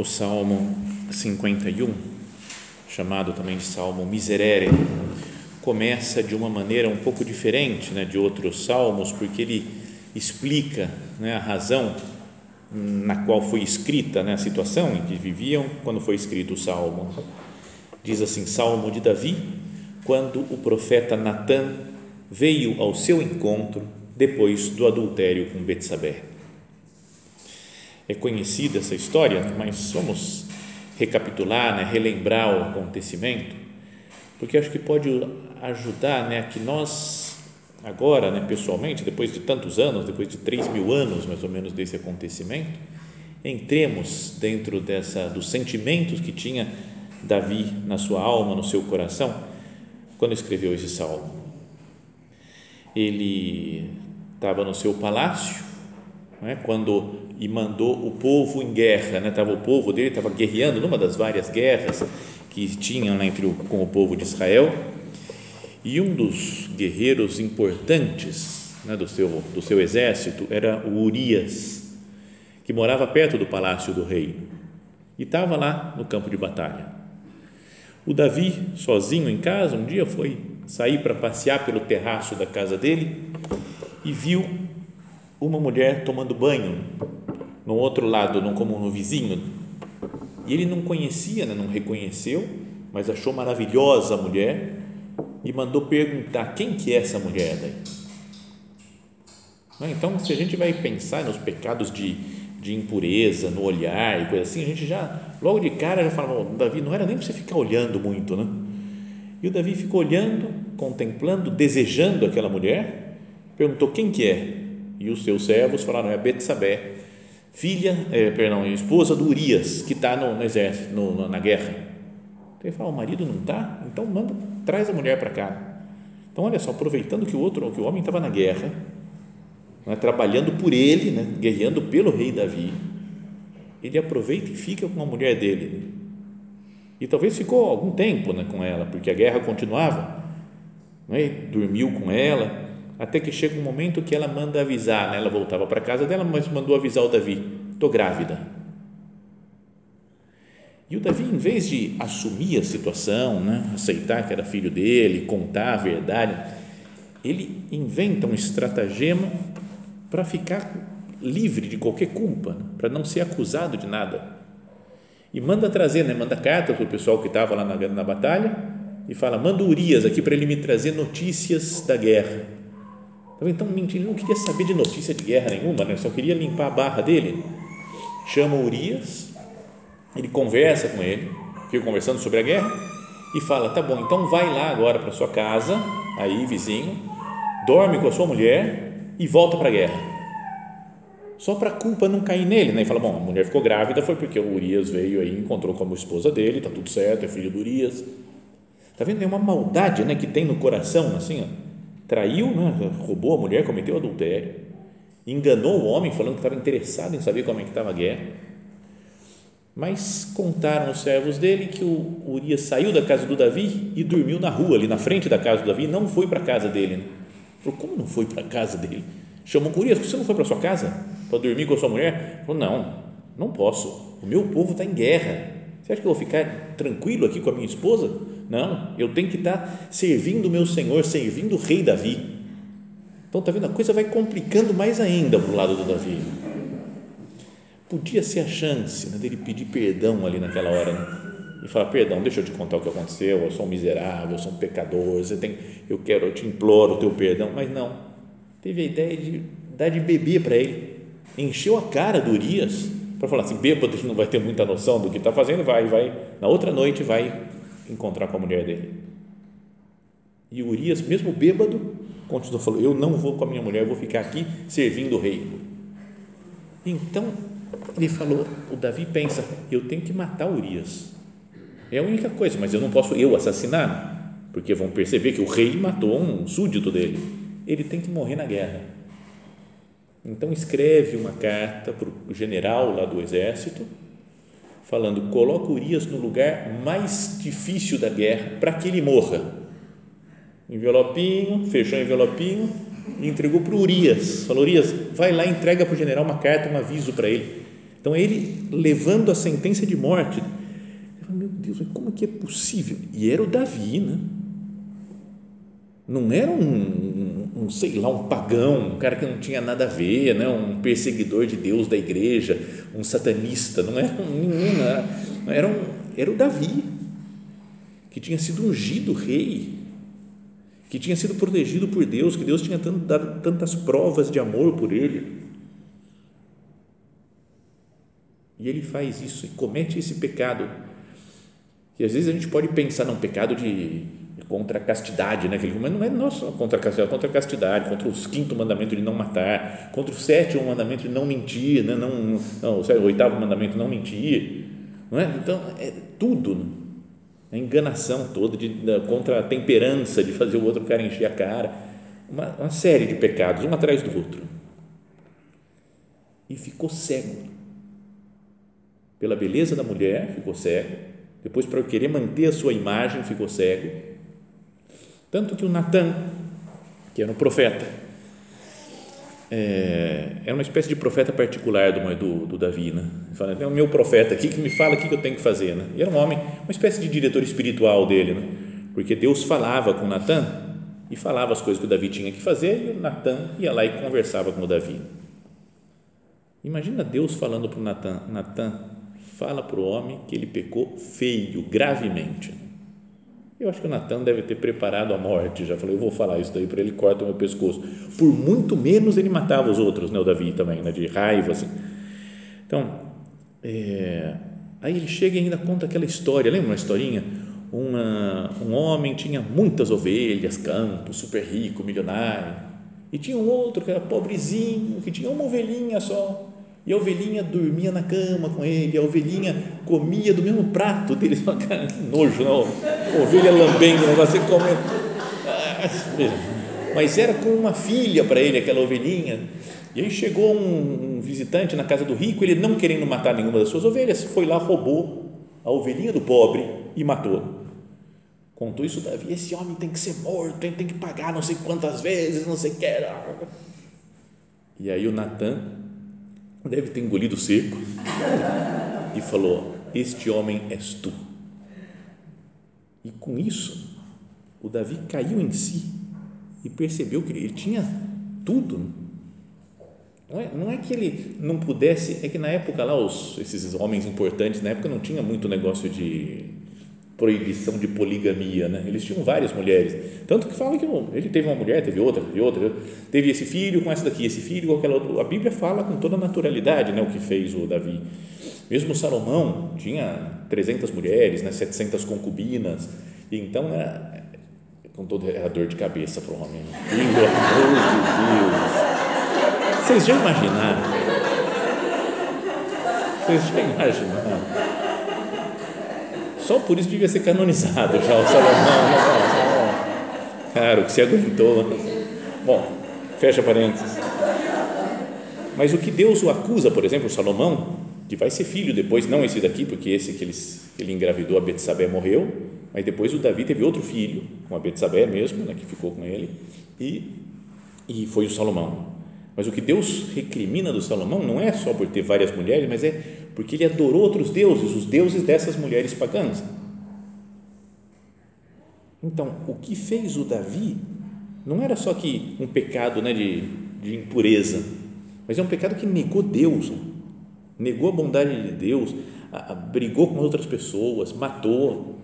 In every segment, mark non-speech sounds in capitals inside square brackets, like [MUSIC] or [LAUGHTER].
O Salmo 51, chamado também de Salmo Miserere, começa de uma maneira um pouco diferente né, de outros salmos, porque ele explica né, a razão na qual foi escrita né, a situação em que viviam quando foi escrito o salmo. Diz assim: Salmo de Davi, quando o profeta Natã veio ao seu encontro depois do adultério com Betsabé é conhecida essa história, mas vamos recapitular, né, relembrar o acontecimento, porque acho que pode ajudar né, a que nós, agora, né, pessoalmente, depois de tantos anos, depois de três mil anos mais ou menos desse acontecimento, entremos dentro dessa, dos sentimentos que tinha Davi na sua alma, no seu coração, quando escreveu esse salmo. Ele estava no seu palácio, né, quando e mandou o povo em guerra, né? Tava o povo dele estava guerreando numa das várias guerras que tinham né, entre o, com o povo de Israel e um dos guerreiros importantes né, do seu do seu exército era o Urias que morava perto do palácio do rei e estava lá no campo de batalha. O Davi sozinho em casa um dia foi sair para passear pelo terraço da casa dele e viu uma mulher tomando banho no outro lado, não como no vizinho. E ele não conhecia, né, não reconheceu, mas achou maravilhosa a mulher e mandou perguntar quem que é essa mulher daí. Então, se a gente vai pensar nos pecados de, de impureza, no olhar e coisa assim, a gente já, logo de cara, já fala, Davi, não era nem para você ficar olhando muito, né? E o Davi ficou olhando, contemplando, desejando aquela mulher, perguntou quem que é? E os seus servos falaram, é Betsabé, filha, é, perdão, esposa do Urias, que está no, no, exército, no, na guerra. Então ele fala, o marido não está? Então manda, traz a mulher para cá. Então olha só, aproveitando que o outro, que o homem estava na guerra, né, trabalhando por ele, né, guerreando pelo rei Davi, ele aproveita e fica com a mulher dele. E talvez ficou algum tempo né, com ela, porque a guerra continuava. Né, dormiu com ela, até que chega um momento que ela manda avisar, né? ela voltava para casa dela, mas mandou avisar o Davi: estou grávida. E o Davi, em vez de assumir a situação, né? aceitar que era filho dele, contar a verdade, ele inventa um estratagema para ficar livre de qualquer culpa, né? para não ser acusado de nada. E manda trazer, né? manda carta para o pessoal que estava lá na, na batalha e fala: manda Urias aqui para ele me trazer notícias da guerra então, ele não queria saber de notícia de guerra nenhuma, né? só queria limpar a barra dele. Chama Urias, ele conversa com ele, fica conversando sobre a guerra e fala: tá bom, então vai lá agora para sua casa, aí vizinho, dorme com a sua mulher e volta para a guerra. Só para a culpa não cair nele, né? E fala: bom, a mulher ficou grávida foi porque o Urias veio aí, encontrou como esposa dele, tá tudo certo, é filho do Urias. Tá vendo? É uma maldade, né, que tem no coração, assim, ó traiu, né? roubou a mulher, cometeu adultério, enganou o homem falando que estava interessado em saber como é que estava a guerra. Mas contaram os servos dele que o Urias saiu da casa do Davi e dormiu na rua, ali na frente da casa do Davi, não foi para a casa dele. Né? Falou, como não foi para a casa dele? Chamou o Urias, você não foi para sua casa para dormir com a sua mulher? Falou, não, não posso, o meu povo está em guerra, você acha que eu vou ficar tranquilo aqui com a minha esposa? Não, eu tenho que estar servindo o meu Senhor, servindo o rei Davi. Então, está vendo? A coisa vai complicando mais ainda para o lado do Davi. podia ser a chance né, dele pedir perdão ali naquela hora né? e falar perdão deixa eu te contar o que aconteceu eu sou um miserável eu sou um pecador você tem eu quero eu te imploro o teu perdão mas não teve a ideia de dar de beber para ele encheu a cara do Urias para falar assim bêbado que não vai ter muita noção do que está fazendo vai vai na outra noite vai encontrar com a mulher dele e Urias mesmo bêbado continuou falou eu não vou com a minha mulher eu vou ficar aqui servindo o rei então ele falou, o Davi pensa, eu tenho que matar Urias. É a única coisa, mas eu não posso eu assassinar, porque vão perceber que o rei matou um súdito dele. Ele tem que morrer na guerra. Então escreve uma carta para o general lá do exército, falando: coloca Urias no lugar mais difícil da guerra para que ele morra. Envelopinho, fechou o envelopinho e entregou para Urias. Falou: Urias, vai lá, entrega para o general uma carta, um aviso para ele então, ele levando a sentença de morte. Meu Deus, como que é possível? E era o Davi, né? Não era um, um, sei lá, um pagão, um cara que não tinha nada a ver, né? um perseguidor de Deus da igreja, um satanista, não era um menino, era, era, um, era o Davi, que tinha sido ungido rei, que tinha sido protegido por Deus, que Deus tinha dado tantas provas de amor por ele. E ele faz isso e comete esse pecado. E às vezes a gente pode pensar num pecado de contra a castidade, né? Mas não é nosso contra a castidade, contra a castidade, contra o quinto mandamento de não matar, contra o sétimo mandamento de não mentir, né? não, não, o oitavo mandamento não mentir, não é? Então é tudo, a enganação toda de, contra a temperança de fazer o outro cara encher a cara, uma, uma série de pecados um atrás do outro e ficou cego pela beleza da mulher, ficou cego. Depois, para querer manter a sua imagem, ficou cego. Tanto que o Natan, que era um profeta, é, era uma espécie de profeta particular do, do, do Davi, né? Fala, é o meu profeta aqui que me fala o que eu tenho que fazer, né? E era um homem, uma espécie de diretor espiritual dele, né? Porque Deus falava com Natan e falava as coisas que o Davi tinha que fazer e o Natan ia lá e conversava com o Davi. Imagina Deus falando para o Natan, Natan, fala para o homem que ele pecou feio, gravemente. Eu acho que o Natan deve ter preparado a morte, já falei, eu vou falar isso daí para ele, corta o meu pescoço. Por muito menos ele matava os outros, né, o Davi também, né, de raiva, assim. Então, é, aí ele chega e ainda conta aquela história, lembra uma historinha? Uma, um homem tinha muitas ovelhas, campos, super rico, milionário, e tinha um outro que era pobrezinho, que tinha uma ovelhinha só, e a ovelhinha dormia na cama com ele, a ovelhinha comia do mesmo prato dele, cara, que nojo, não? Ovelha lambendo, negócio comendo. Ah, mas era com uma filha para ele, aquela ovelhinha. E aí chegou um, visitante na casa do rico, ele não querendo matar nenhuma das suas ovelhas, foi lá, roubou a ovelhinha do pobre e matou. Contou isso Davi, esse homem tem que ser morto, tem que pagar não sei quantas vezes, não sei o que. E aí o Natan deve ter engolido seco e falou: Este homem és tu. E com isso, o Davi caiu em si e percebeu que ele tinha tudo. Não é, não é que ele não pudesse, é que na época lá, os, esses homens importantes, na época não tinha muito negócio de proibição de poligamia, né? Eles tinham várias mulheres, tanto que fala que ele teve uma mulher, teve outra, teve outra, teve esse filho com essa daqui, esse filho com aquela outra. A Bíblia fala com toda naturalidade, né? O que fez o Davi. Mesmo Salomão tinha 300 mulheres, né? 700 concubinas, então era com toda a dor de cabeça para o homem. Amor de Deus! Vocês já imaginaram? Vocês já imaginaram? Só por isso devia ser canonizado já o Salomão. Né? Cara, o que se aguentou. Bom, fecha parênteses. Mas o que Deus o acusa, por exemplo, Salomão, que vai ser filho depois, não esse daqui, porque esse que ele, que ele engravidou, a Betsabé morreu, mas depois o Davi teve outro filho, com a Betsabé mesmo, né, que ficou com ele, e, e foi o Salomão. Mas o que Deus recrimina do Salomão não é só por ter várias mulheres, mas é porque ele adorou outros deuses, os deuses dessas mulheres pagãs. Então, o que fez o Davi não era só que um pecado né, de, de impureza, mas é um pecado que negou Deus. negou a bondade de Deus, a, a, brigou com outras pessoas, matou,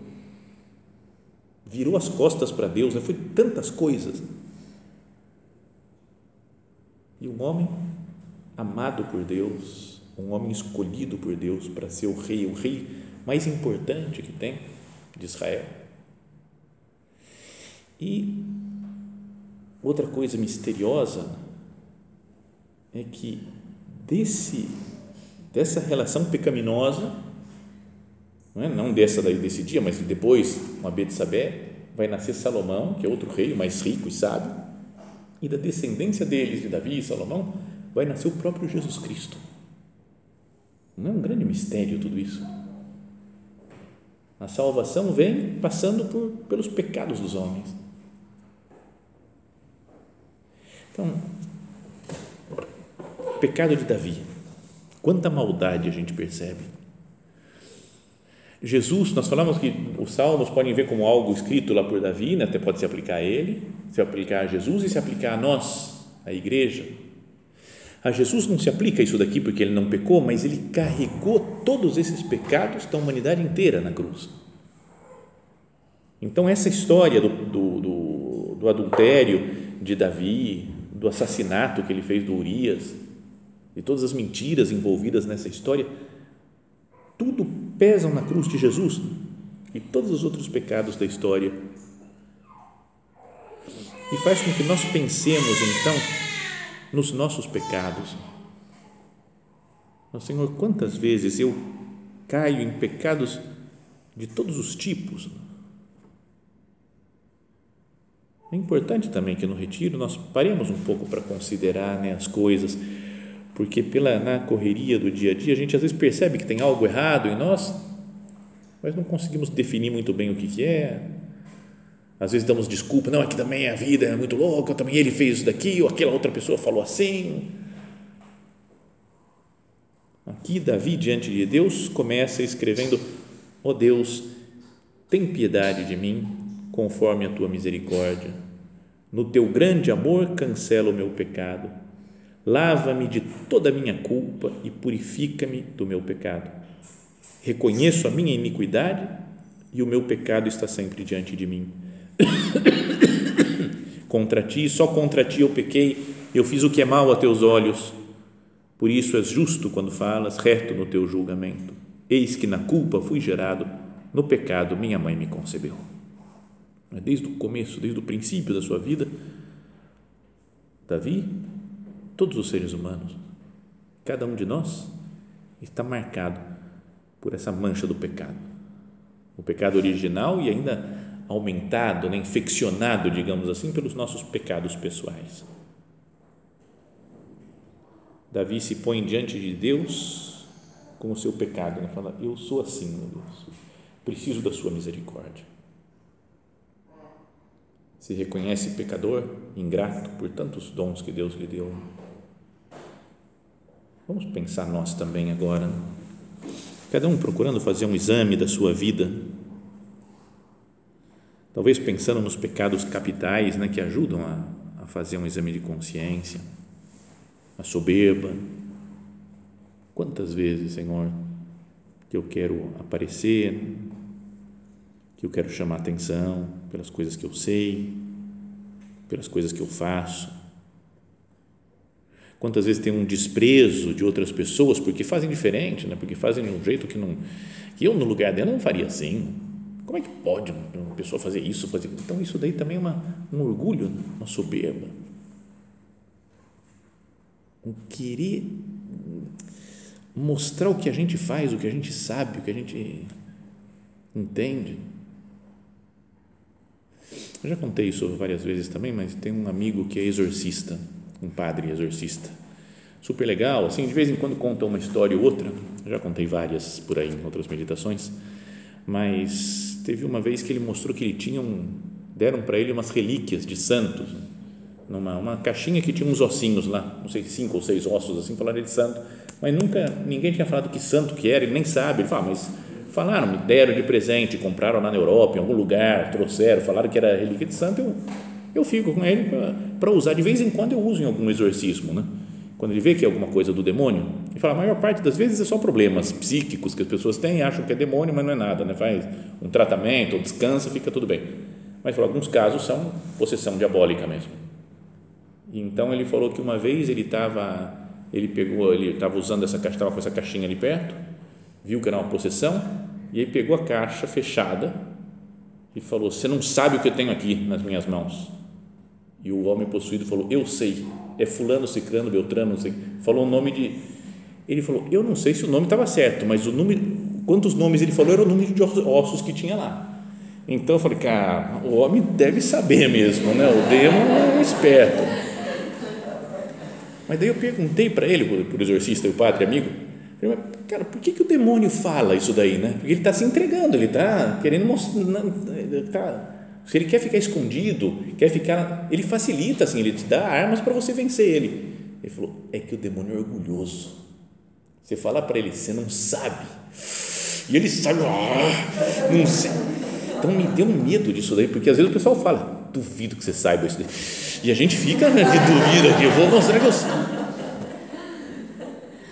virou as costas para Deus, né? foi tantas coisas. E um homem amado por Deus, um homem escolhido por Deus para ser o rei, o rei mais importante que tem de Israel. E outra coisa misteriosa é que desse dessa relação pecaminosa, não, é? não dessa daí desse dia, mas depois, com a Betsabé, vai nascer Salomão, que é outro rei mais rico e sábio, e da descendência deles, de Davi e Salomão, vai nascer o próprio Jesus Cristo. Não é um grande mistério tudo isso? A salvação vem passando por, pelos pecados dos homens. Então, pecado de Davi Quanta maldade a gente percebe. Jesus, nós falamos que os salmos podem ver como algo escrito lá por Davi, né? até pode se aplicar a ele, se aplicar a Jesus e se aplicar a nós, a igreja. A Jesus não se aplica isso daqui porque ele não pecou, mas ele carregou todos esses pecados da humanidade inteira na cruz. Então, essa história do, do, do, do adultério de Davi, do assassinato que ele fez do Urias, e todas as mentiras envolvidas nessa história, tudo pesam na cruz de Jesus e todos os outros pecados da história. E faz com que nós pensemos então nos nossos pecados. Senhor, quantas vezes eu caio em pecados de todos os tipos? É importante também que no retiro nós paremos um pouco para considerar né, as coisas porque pela na correria do dia a dia a gente às vezes percebe que tem algo errado em nós, mas não conseguimos definir muito bem o que, que é. Às vezes damos desculpa, não, aqui também a vida é muito louca, também ele fez isso daqui, ou aquela outra pessoa falou assim. Aqui Davi diante de Deus começa escrevendo: ó oh Deus, tem piedade de mim, conforme a tua misericórdia. No teu grande amor cancela o meu pecado Lava-me de toda a minha culpa e purifica-me do meu pecado. Reconheço a minha iniquidade e o meu pecado está sempre diante de mim. [COUGHS] contra ti, só contra ti eu pequei, eu fiz o que é mal a teus olhos. Por isso és justo quando falas, reto no teu julgamento. Eis que na culpa fui gerado, no pecado minha mãe me concebeu. Desde o começo, desde o princípio da sua vida, Davi todos os seres humanos, cada um de nós está marcado por essa mancha do pecado. O pecado original e ainda aumentado, né, infeccionado, digamos assim, pelos nossos pecados pessoais. Davi se põe diante de Deus com o seu pecado, né? fala: Eu sou assim, meu Deus, preciso da Sua misericórdia. Se reconhece pecador, ingrato por tantos dons que Deus lhe deu Vamos pensar nós também agora. Cada um procurando fazer um exame da sua vida. Talvez pensando nos pecados capitais né, que ajudam a, a fazer um exame de consciência. A soberba. Quantas vezes, Senhor, que eu quero aparecer, que eu quero chamar atenção pelas coisas que eu sei, pelas coisas que eu faço quantas vezes tem um desprezo de outras pessoas porque fazem diferente, né? porque fazem de um jeito que não que eu no lugar dela não faria assim. Como é que pode uma pessoa fazer isso? Fazer? Então isso daí também é uma, um orgulho, uma soberba, um querer mostrar o que a gente faz, o que a gente sabe, o que a gente entende. Eu já contei isso várias vezes também, mas tem um amigo que é exorcista um padre exorcista. Super legal, assim, de vez em quando conta uma história ou outra, já contei várias por aí em outras meditações, mas teve uma vez que ele mostrou que ele tinha um, deram para ele umas relíquias de santos, numa uma caixinha que tinha uns ossinhos lá, não sei, cinco ou seis ossos assim, falaram de santo, mas nunca, ninguém tinha falado que santo que era, ele nem sabe, ele fala, ah, mas falaram, me deram de presente, compraram lá na Europa, em algum lugar, trouxeram, falaram que era relíquia de santo, eu, eu fico com ele para usar. De vez em quando eu uso em algum exorcismo, né? Quando ele vê que é alguma coisa do demônio, ele fala, a maior parte das vezes é só problemas psíquicos que as pessoas têm, acham que é demônio, mas não é nada, né? faz um tratamento, descansa, fica tudo bem. Mas falou, alguns casos são possessão diabólica mesmo. Então ele falou que uma vez ele estava, ele pegou, ele estava usando essa caixa, estava com essa caixinha ali perto, viu que era uma possessão, e aí pegou a caixa fechada e falou: Você não sabe o que eu tenho aqui nas minhas mãos. E o homem possuído falou: Eu sei, é Fulano, Cicrano, Beltrano, não sei. Falou o nome de. Ele falou: Eu não sei se o nome estava certo, mas o número, quantos nomes ele falou era o número de ossos que tinha lá. Então eu falei: Cara, o homem deve saber mesmo, né? O demo é um esperto. Mas daí eu perguntei para ele, por exorcista e o padre amigo, cara, por que, que o demônio fala isso daí, né? Porque ele está se entregando, ele está querendo mostrar, tá, se ele quer ficar escondido, quer ficar, ele facilita assim, ele te dá armas para você vencer ele. Ele falou, é que o demônio é orgulhoso. Você fala para ele, você não sabe, e ele sabe, ah, não sei. Então me deu medo disso daí, porque às vezes o pessoal fala, duvido que você saiba isso daí. E a gente fica né, de dúvida aqui, eu vou mostrar que eu sei.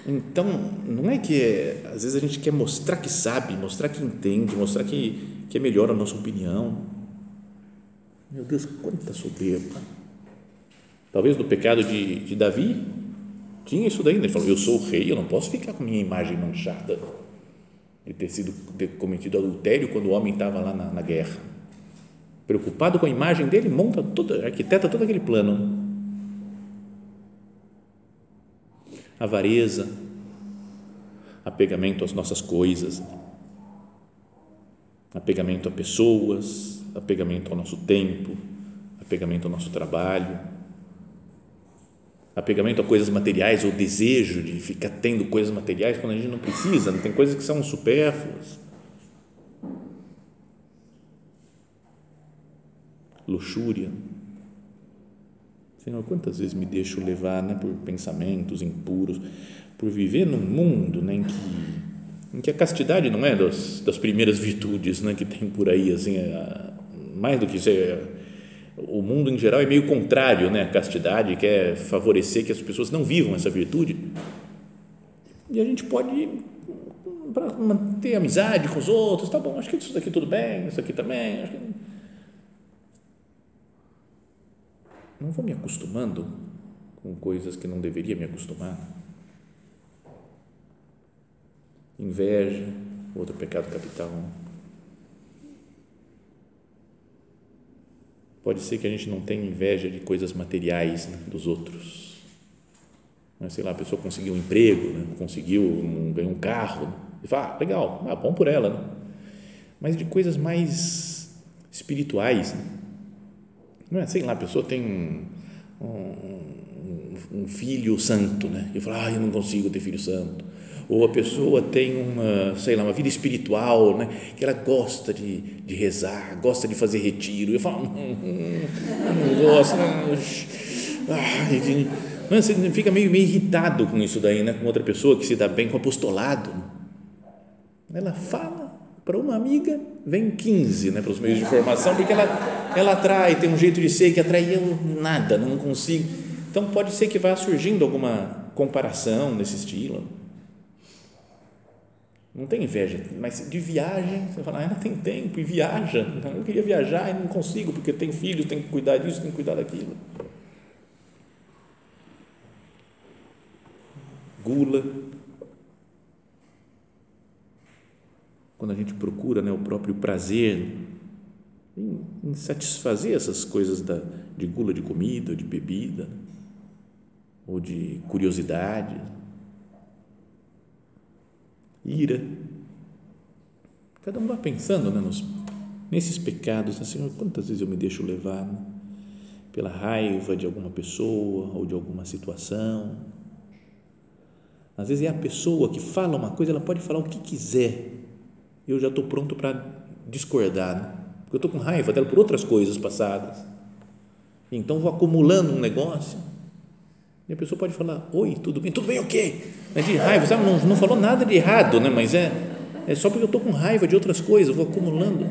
Então, não é que é, às vezes a gente quer mostrar que sabe, mostrar que entende, mostrar que, que é melhor a nossa opinião. Meu Deus, quanta soberba. Talvez no pecado de, de Davi, tinha isso daí, né? ele falou: Eu sou o rei, eu não posso ficar com minha imagem manchada de ter sido ter cometido adultério quando o homem estava lá na, na guerra. Preocupado com a imagem dele, monta toda, arquiteta todo aquele plano avareza, apegamento às nossas coisas, apegamento a pessoas, apegamento ao nosso tempo, apegamento ao nosso trabalho, apegamento a coisas materiais ou desejo de ficar tendo coisas materiais quando a gente não precisa, não tem coisas que são supérfluas. Luxúria Senhor, quantas vezes me deixo levar né, por pensamentos impuros, por viver num mundo né, em, que, em que a castidade não é das, das primeiras virtudes né, que tem por aí, assim, é, mais do que ser o mundo em geral é meio contrário né, à castidade, quer favorecer que as pessoas não vivam essa virtude. E a gente pode, para manter amizade com os outros, tá bom, acho que isso daqui tudo bem, isso aqui também, acho que não vou me acostumando com coisas que não deveria me acostumar. Inveja, outro pecado capital. Pode ser que a gente não tenha inveja de coisas materiais né, dos outros. Mas, sei lá, a pessoa conseguiu um emprego, né, conseguiu um, ganhou um carro, né, e fala, ah, legal, ah, bom por ela. Né? Mas de coisas mais espirituais, né? Não é? Sei lá, a pessoa tem um, um, um filho santo, né? E fala, ah, eu não consigo ter filho santo. Ou a pessoa tem uma, sei lá, uma vida espiritual, né? Que ela gosta de, de rezar, gosta de fazer retiro. Eu falo, hum, hum, não gosto, não. Ah, você fica meio, meio irritado com isso daí, né? Com outra pessoa que se dá bem com apostolado. Ela fala para uma amiga, vem 15 né, para os meios de informação, porque ela, ela atrai, tem um jeito de ser que atrai eu nada, não consigo. Então pode ser que vá surgindo alguma comparação nesse estilo. Não tem inveja, mas de viagem, você fala, ah, tem tempo e viaja. Eu queria viajar e não consigo, porque tenho filho, tenho que cuidar disso, tenho que cuidar daquilo. Gula, quando a gente procura né, o próprio prazer em, em satisfazer essas coisas da, de gula de comida, de bebida, ou de curiosidade, ira. Cada um vai pensando né, nos, nesses pecados, assim, quantas vezes eu me deixo levar né, pela raiva de alguma pessoa ou de alguma situação. Às vezes é a pessoa que fala uma coisa, ela pode falar o que quiser, eu já estou pronto para discordar, né? porque eu estou com raiva dela por outras coisas passadas. Então vou acumulando um negócio. E a pessoa pode falar: Oi, tudo bem? Tudo bem o quê? É de raiva, sabe? Não, não falou nada de errado, né? mas é, é só porque eu estou com raiva de outras coisas, vou acumulando.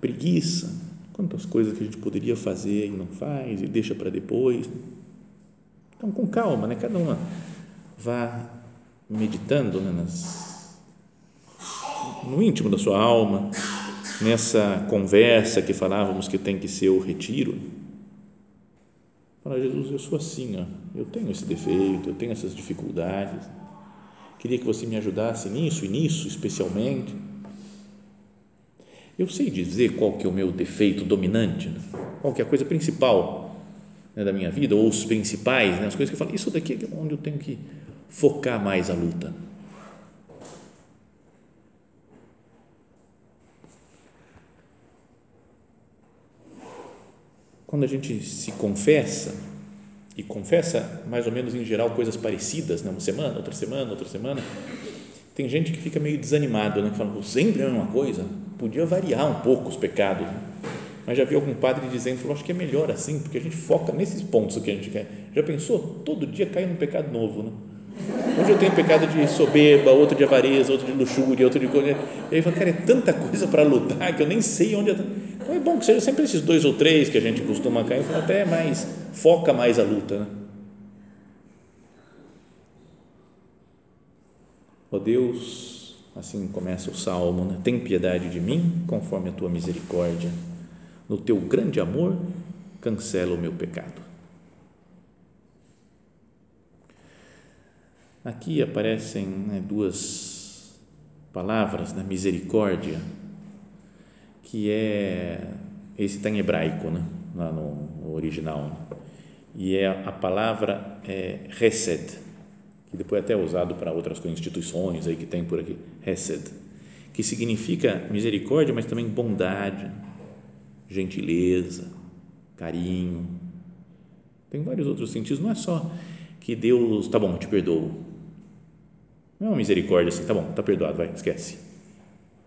Preguiça. Quantas coisas que a gente poderia fazer e não faz, e deixa para depois. Então, com calma, né? cada uma vá meditando né? Nas, no íntimo da sua alma, nessa conversa que falávamos que tem que ser o retiro. Fala, Jesus, eu sou assim, ó, eu tenho esse defeito, eu tenho essas dificuldades. Queria que você me ajudasse nisso e nisso especialmente. Eu sei dizer qual que é o meu defeito dominante, né? qual que é a coisa principal né, da minha vida, ou os principais, né, as coisas que eu falo, isso daqui é onde eu tenho que focar mais a luta. Quando a gente se confessa, e confessa mais ou menos em geral coisas parecidas, né? uma semana, outra semana, outra semana, tem gente que fica meio desanimado, né? que fala, sempre é a mesma coisa, podia variar um pouco os pecados. Né? Mas já vi algum padre dizendo, falou, acho que é melhor assim, porque a gente foca nesses pontos que a gente quer. Já pensou? Todo dia cai num pecado novo, né? Hoje eu tenho pecado de soberba, outro de avareza, outro de luxúria, outro de coisa. E aí fala, cara, é tanta coisa para lutar que eu nem sei onde. Eu... Então é bom que seja sempre esses dois ou três que a gente costuma cair, até mais, foca mais a luta. Né? Ó oh Deus, assim começa o salmo, né? tem piedade de mim conforme a tua misericórdia. No teu grande amor, cancela o meu pecado. Aqui aparecem né, duas palavras, né, misericórdia, que é, esse está em hebraico, né, lá no, original, e é a palavra é, Hesed, que depois é até usado para outras instituições aí que tem por aqui, Hesed, que significa misericórdia, mas também bondade, gentileza, carinho. Tem vários outros sentidos, não é só que Deus, tá bom, te perdoo. Não é uma misericórdia assim, tá bom, tá perdoado, vai, esquece.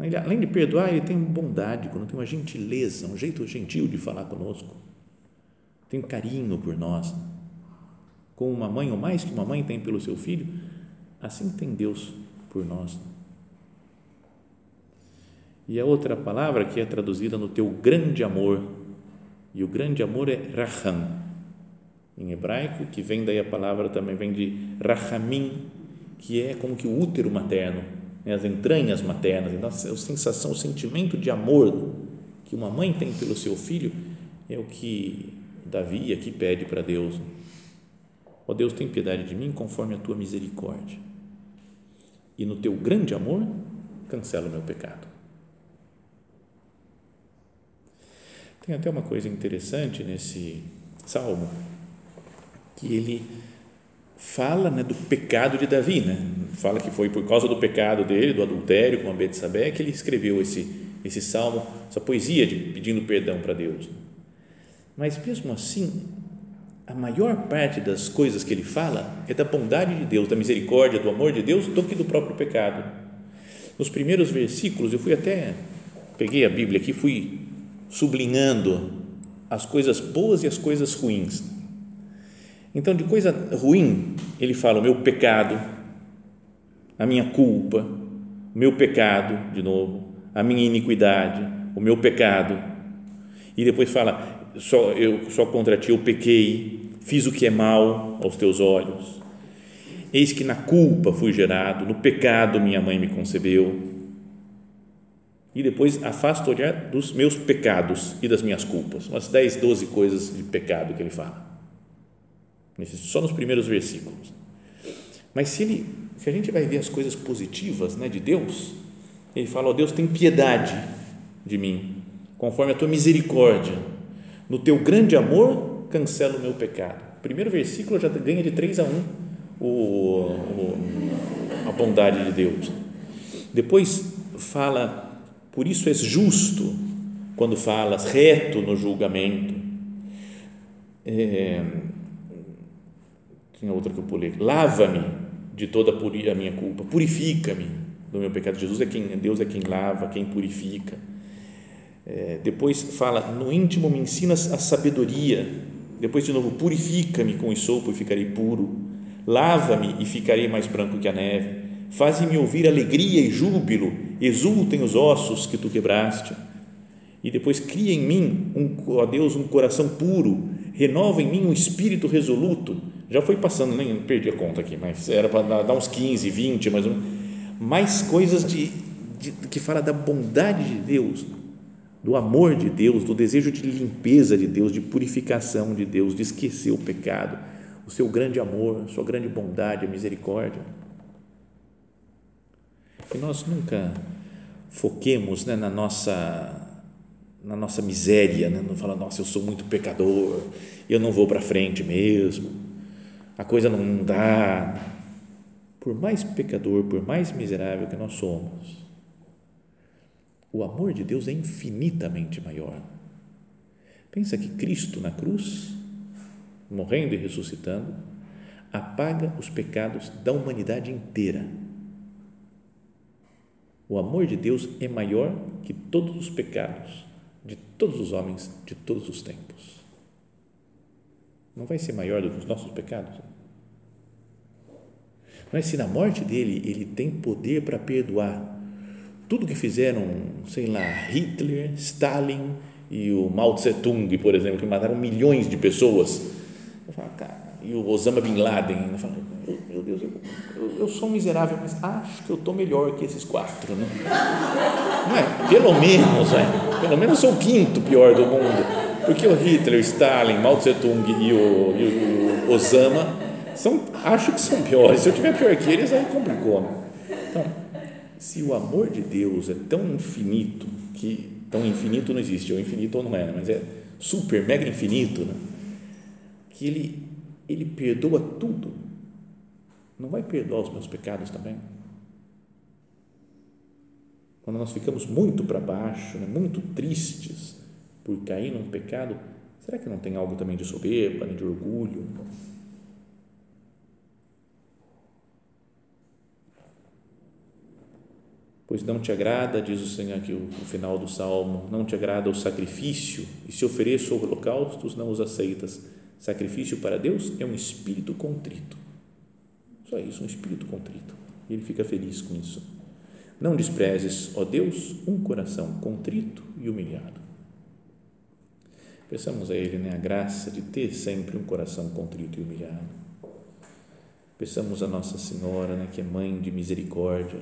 Ele, além de perdoar, ele tem bondade, quando tem uma gentileza, um jeito gentil de falar conosco. Tem um carinho por nós. Como uma mãe, ou mais que uma mãe tem pelo seu filho, assim tem Deus por nós. E a outra palavra que é traduzida no teu grande amor, e o grande amor é raham, em hebraico, que vem daí a palavra também vem de rahamim, que é como que o útero materno, né, as entranhas maternas, então a sensação, o sentimento de amor que uma mãe tem pelo seu filho é o que Davi aqui pede para Deus. Ó oh Deus, tem piedade de mim conforme a tua misericórdia. E no teu grande amor, cancela o meu pecado. Tem até uma coisa interessante nesse salmo, que ele fala né, do pecado de Davi, né? fala que foi por causa do pecado dele, do adultério com a Betsabé, que ele escreveu esse, esse salmo, essa poesia de pedindo perdão para Deus. Mas mesmo assim, a maior parte das coisas que ele fala é da bondade de Deus, da misericórdia, do amor de Deus, do que do próprio pecado. Nos primeiros versículos, eu fui até, peguei a Bíblia aqui, fui sublinhando as coisas boas e as coisas ruins. Então, de coisa ruim, ele fala o meu pecado, a minha culpa, o meu pecado, de novo, a minha iniquidade, o meu pecado. E depois fala, só eu só contra ti eu pequei, fiz o que é mal aos teus olhos. Eis que na culpa fui gerado, no pecado minha mãe me concebeu. E depois afasta olhar dos meus pecados e das minhas culpas. Umas 10, 12 coisas de pecado que ele fala só nos primeiros versículos. Mas se, ele, se a gente vai ver as coisas positivas né, de Deus, ele fala: oh, Deus tem piedade de mim, conforme a tua misericórdia, no teu grande amor, cancela o meu pecado. primeiro versículo já ganha de 3 a 1 o, o, a bondade de Deus. Depois fala: por isso és justo quando falas, reto no julgamento. É, tinha outra que eu pulei. Lava-me de toda a minha culpa, purifica-me do meu pecado. Jesus é quem, Deus é quem lava, quem purifica. É, depois fala, no íntimo me ensinas a sabedoria. Depois de novo, purifica-me com o sopo e ficarei puro. Lava-me e ficarei mais branco que a neve. Faze-me ouvir alegria e júbilo. Exultem os ossos que tu quebraste. E depois cria em mim, um, ó Deus, um coração puro renova em mim um espírito resoluto. Já foi passando, nem perdi a conta aqui, mas era para dar uns 15, 20, mais um, mais coisas de, de, que fala da bondade de Deus, do amor de Deus, do desejo de limpeza de Deus, de purificação de Deus, de esquecer o pecado, o seu grande amor, sua grande bondade, a misericórdia. Que nós nunca foquemos né, na nossa na nossa miséria, né? não fala, nossa, eu sou muito pecador, eu não vou para frente mesmo, a coisa não dá. Por mais pecador, por mais miserável que nós somos, o amor de Deus é infinitamente maior. Pensa que Cristo na cruz, morrendo e ressuscitando, apaga os pecados da humanidade inteira. O amor de Deus é maior que todos os pecados de todos os homens de todos os tempos. Não vai ser maior do que os nossos pecados? Mas se na morte dele ele tem poder para perdoar tudo que fizeram, sei lá, Hitler, Stalin e o Mao Tse Tung, por exemplo, que mataram milhões de pessoas. Eu falo, cara, e o Osama Bin Laden, eu falo, meu Deus, eu, eu, eu sou um miserável, mas acho que eu estou melhor que esses quatro, né? Não é? Pelo menos, é? pelo menos sou o quinto pior do mundo, porque o Hitler, o Stalin, Mao Tse Tung e o, e o Osama são, acho que são piores. Se eu tiver pior que eles, aí complicou. Né? Então, se o amor de Deus é tão infinito que tão infinito não existe, ou infinito ou não é, mas é super, mega infinito, né? que ele ele perdoa tudo. Não vai perdoar os meus pecados também? Quando nós ficamos muito para baixo, né, muito tristes por cair num pecado, será que não tem algo também de soberba, de orgulho? Pois não te agrada, diz o Senhor aqui o final do salmo, não te agrada o sacrifício, e se ofereço holocaustos, não os aceitas Sacrifício para Deus é um espírito contrito. Só isso, um espírito contrito. E ele fica feliz com isso. Não desprezes, ó Deus, um coração contrito e humilhado. Peçamos a Ele né, a graça de ter sempre um coração contrito e humilhado. Peçamos a Nossa Senhora, né, que é mãe de misericórdia,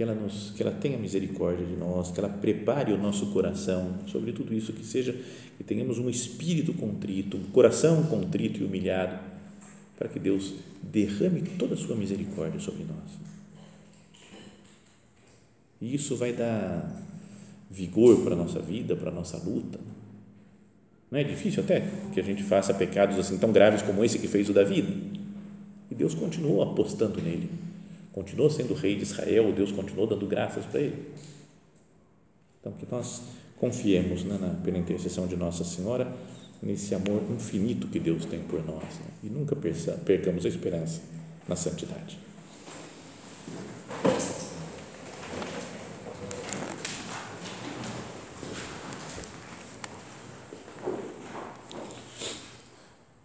que ela nos que ela tenha misericórdia de nós, que ela prepare o nosso coração sobre tudo isso, que seja que tenhamos um espírito contrito, um coração contrito e humilhado, para que Deus derrame toda a sua misericórdia sobre nós. E isso vai dar vigor para a nossa vida, para a nossa luta. Não é difícil até que a gente faça pecados assim tão graves como esse que fez o Davi. E Deus continuou apostando nele continuou sendo rei de Israel, Deus continuou dando graças para ele. Então, que nós confiemos né, na, pela intercessão de Nossa Senhora nesse amor infinito que Deus tem por nós né, e nunca percamos a esperança na santidade.